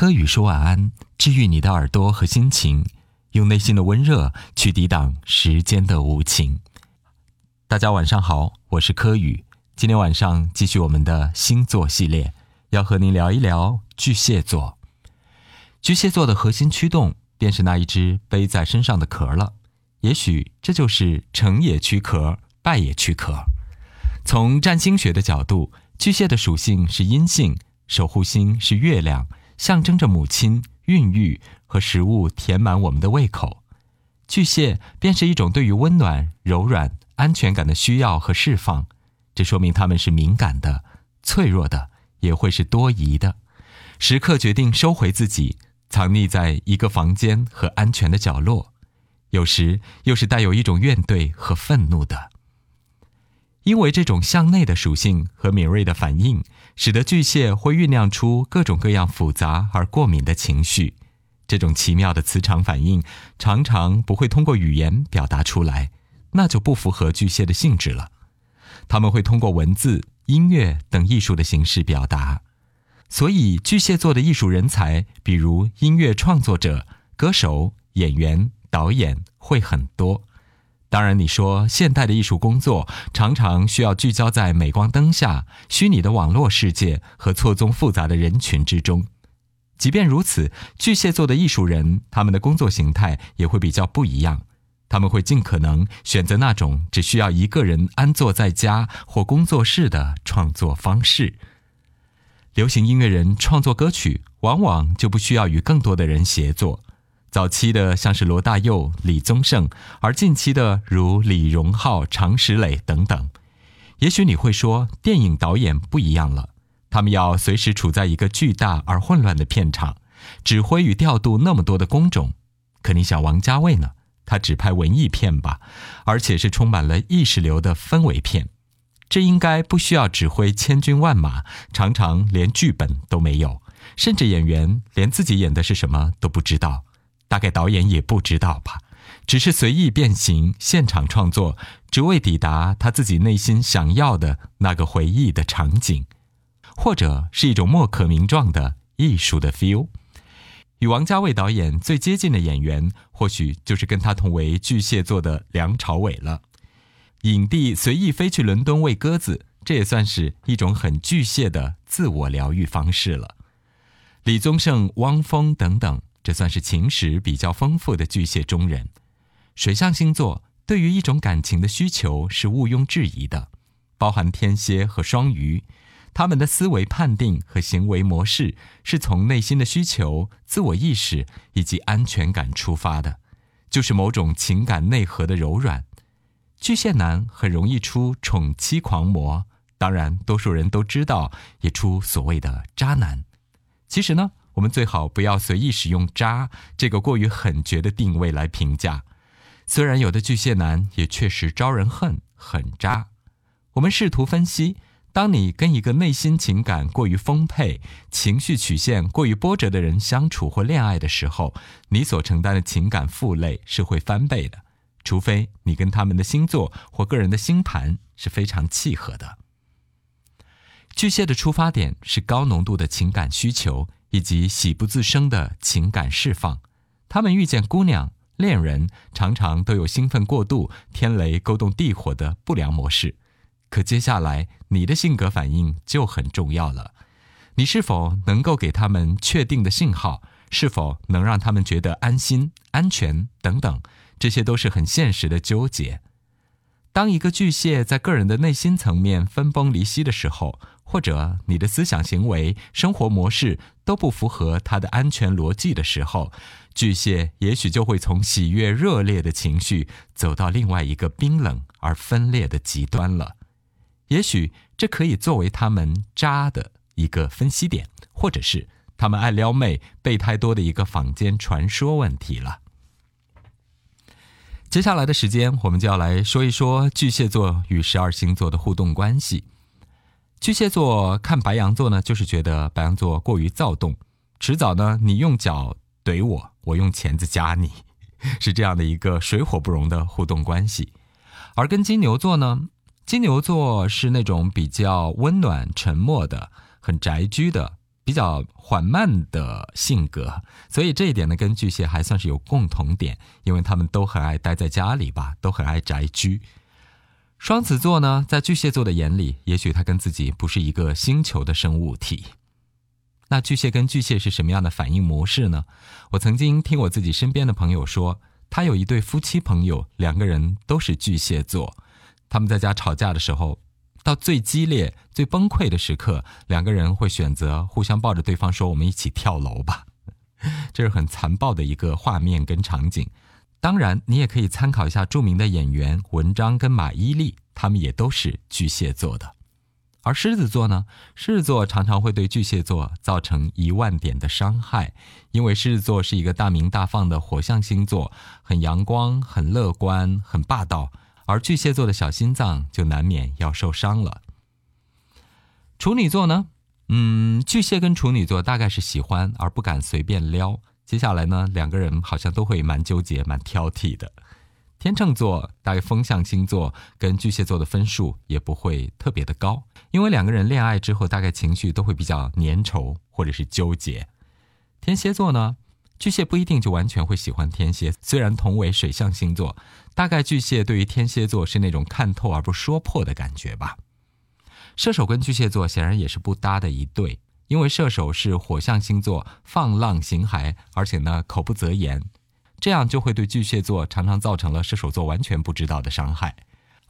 柯宇说晚安，治愈你的耳朵和心情，用内心的温热去抵挡时间的无情。大家晚上好，我是柯宇，今天晚上继续我们的星座系列，要和您聊一聊巨蟹座。巨蟹座的核心驱动便是那一只背在身上的壳了，也许这就是成也躯壳，败也躯壳。从占星学的角度，巨蟹的属性是阴性，守护星是月亮。象征着母亲孕育和食物填满我们的胃口，巨蟹便是一种对于温暖、柔软、安全感的需要和释放。这说明他们是敏感的、脆弱的，也会是多疑的，时刻决定收回自己，藏匿在一个房间和安全的角落。有时又是带有一种怨怼和愤怒的。因为这种向内的属性和敏锐的反应，使得巨蟹会酝酿出各种各样复杂而过敏的情绪。这种奇妙的磁场反应常常不会通过语言表达出来，那就不符合巨蟹的性质了。他们会通过文字、音乐等艺术的形式表达。所以，巨蟹座的艺术人才，比如音乐创作者、歌手、演员、导演，会很多。当然，你说现代的艺术工作常常需要聚焦在镁光灯下、虚拟的网络世界和错综复杂的人群之中。即便如此，巨蟹座的艺术人，他们的工作形态也会比较不一样。他们会尽可能选择那种只需要一个人安坐在家或工作室的创作方式。流行音乐人创作歌曲，往往就不需要与更多的人协作。早期的像是罗大佑、李宗盛，而近期的如李荣浩、常石磊等等。也许你会说，电影导演不一样了，他们要随时处在一个巨大而混乱的片场，指挥与调度那么多的工种。可你想，王家卫呢？他只拍文艺片吧，而且是充满了意识流的氛围片，这应该不需要指挥千军万马，常常连剧本都没有，甚至演员连自己演的是什么都不知道。大概导演也不知道吧，只是随意变形，现场创作，只为抵达他自己内心想要的那个回忆的场景，或者是一种莫可名状的艺术的 feel。与王家卫导演最接近的演员，或许就是跟他同为巨蟹座的梁朝伟了。影帝随意飞去伦敦喂鸽子，这也算是一种很巨蟹的自我疗愈方式了。李宗盛、汪峰等等。这算是情史比较丰富的巨蟹中人，水象星座对于一种感情的需求是毋庸置疑的，包含天蝎和双鱼，他们的思维判定和行为模式是从内心的需求、自我意识以及安全感出发的，就是某种情感内核的柔软。巨蟹男很容易出宠妻狂魔，当然多数人都知道，也出所谓的渣男。其实呢？我们最好不要随意使用“渣”这个过于狠绝的定位来评价。虽然有的巨蟹男也确实招人恨，很渣。我们试图分析：当你跟一个内心情感过于丰沛、情绪曲线过于波折的人相处或恋爱的时候，你所承担的情感负累是会翻倍的。除非你跟他们的星座或个人的星盘是非常契合的。巨蟹的出发点是高浓度的情感需求。以及喜不自胜的情感释放，他们遇见姑娘、恋人，常常都有兴奋过度、天雷勾动地火的不良模式。可接下来，你的性格反应就很重要了。你是否能够给他们确定的信号？是否能让他们觉得安心、安全等等？这些都是很现实的纠结。当一个巨蟹在个人的内心层面分崩离析的时候，或者你的思想行为、生活模式都不符合他的安全逻辑的时候，巨蟹也许就会从喜悦热烈的情绪走到另外一个冰冷而分裂的极端了。也许这可以作为他们渣的一个分析点，或者是他们爱撩妹、备胎多的一个坊间传说问题了。接下来的时间，我们就要来说一说巨蟹座与十二星座的互动关系。巨蟹座看白羊座呢，就是觉得白羊座过于躁动，迟早呢你用脚怼我，我用钳子夹你，是这样的一个水火不容的互动关系。而跟金牛座呢，金牛座是那种比较温暖、沉默的、很宅居的，比较缓慢的性格，所以这一点呢，跟巨蟹还算是有共同点，因为他们都很爱待在家里吧，都很爱宅居。双子座呢，在巨蟹座的眼里，也许他跟自己不是一个星球的生物体。那巨蟹跟巨蟹是什么样的反应模式呢？我曾经听我自己身边的朋友说，他有一对夫妻朋友，两个人都是巨蟹座，他们在家吵架的时候。到最激烈、最崩溃的时刻，两个人会选择互相抱着对方说：“我们一起跳楼吧。” 这是很残暴的一个画面跟场景。当然，你也可以参考一下著名的演员文章跟马伊琍，他们也都是巨蟹座的。而狮子座呢？狮子座常常会对巨蟹座造成一万点的伤害，因为狮子座是一个大明大放的火象星座，很阳光、很乐观、很霸道。而巨蟹座的小心脏就难免要受伤了。处女座呢？嗯，巨蟹跟处女座大概是喜欢而不敢随便撩。接下来呢，两个人好像都会蛮纠结、蛮挑剔的。天秤座大概风象星座，跟巨蟹座的分数也不会特别的高，因为两个人恋爱之后，大概情绪都会比较粘稠或者是纠结。天蝎座呢？巨蟹不一定就完全会喜欢天蝎，虽然同为水象星座，大概巨蟹对于天蝎座是那种看透而不说破的感觉吧。射手跟巨蟹座显然也是不搭的一对，因为射手是火象星座，放浪形骸，而且呢口不择言，这样就会对巨蟹座常常造成了射手座完全不知道的伤害。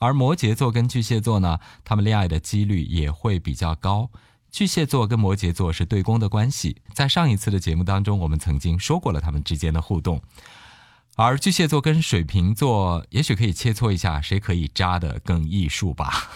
而摩羯座跟巨蟹座呢，他们恋爱的几率也会比较高。巨蟹座跟摩羯座是对宫的关系，在上一次的节目当中，我们曾经说过了他们之间的互动。而巨蟹座跟水瓶座，也许可以切磋一下，谁可以扎得更艺术吧。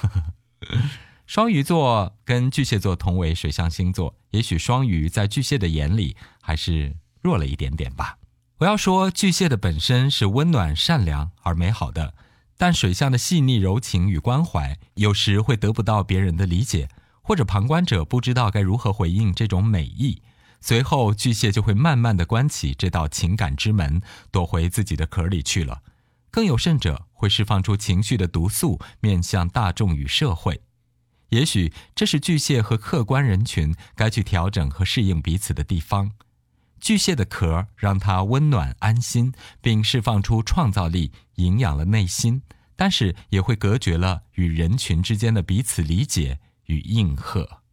双鱼座跟巨蟹座同为水象星座，也许双鱼在巨蟹的眼里还是弱了一点点吧。我要说，巨蟹的本身是温暖、善良而美好的，但水象的细腻、柔情与关怀，有时会得不到别人的理解。或者旁观者不知道该如何回应这种美意，随后巨蟹就会慢慢的关起这道情感之门，躲回自己的壳里去了。更有甚者，会释放出情绪的毒素，面向大众与社会。也许这是巨蟹和客观人群该去调整和适应彼此的地方。巨蟹的壳让它温暖安心，并释放出创造力，营养了内心，但是也会隔绝了与人群之间的彼此理解。与应和。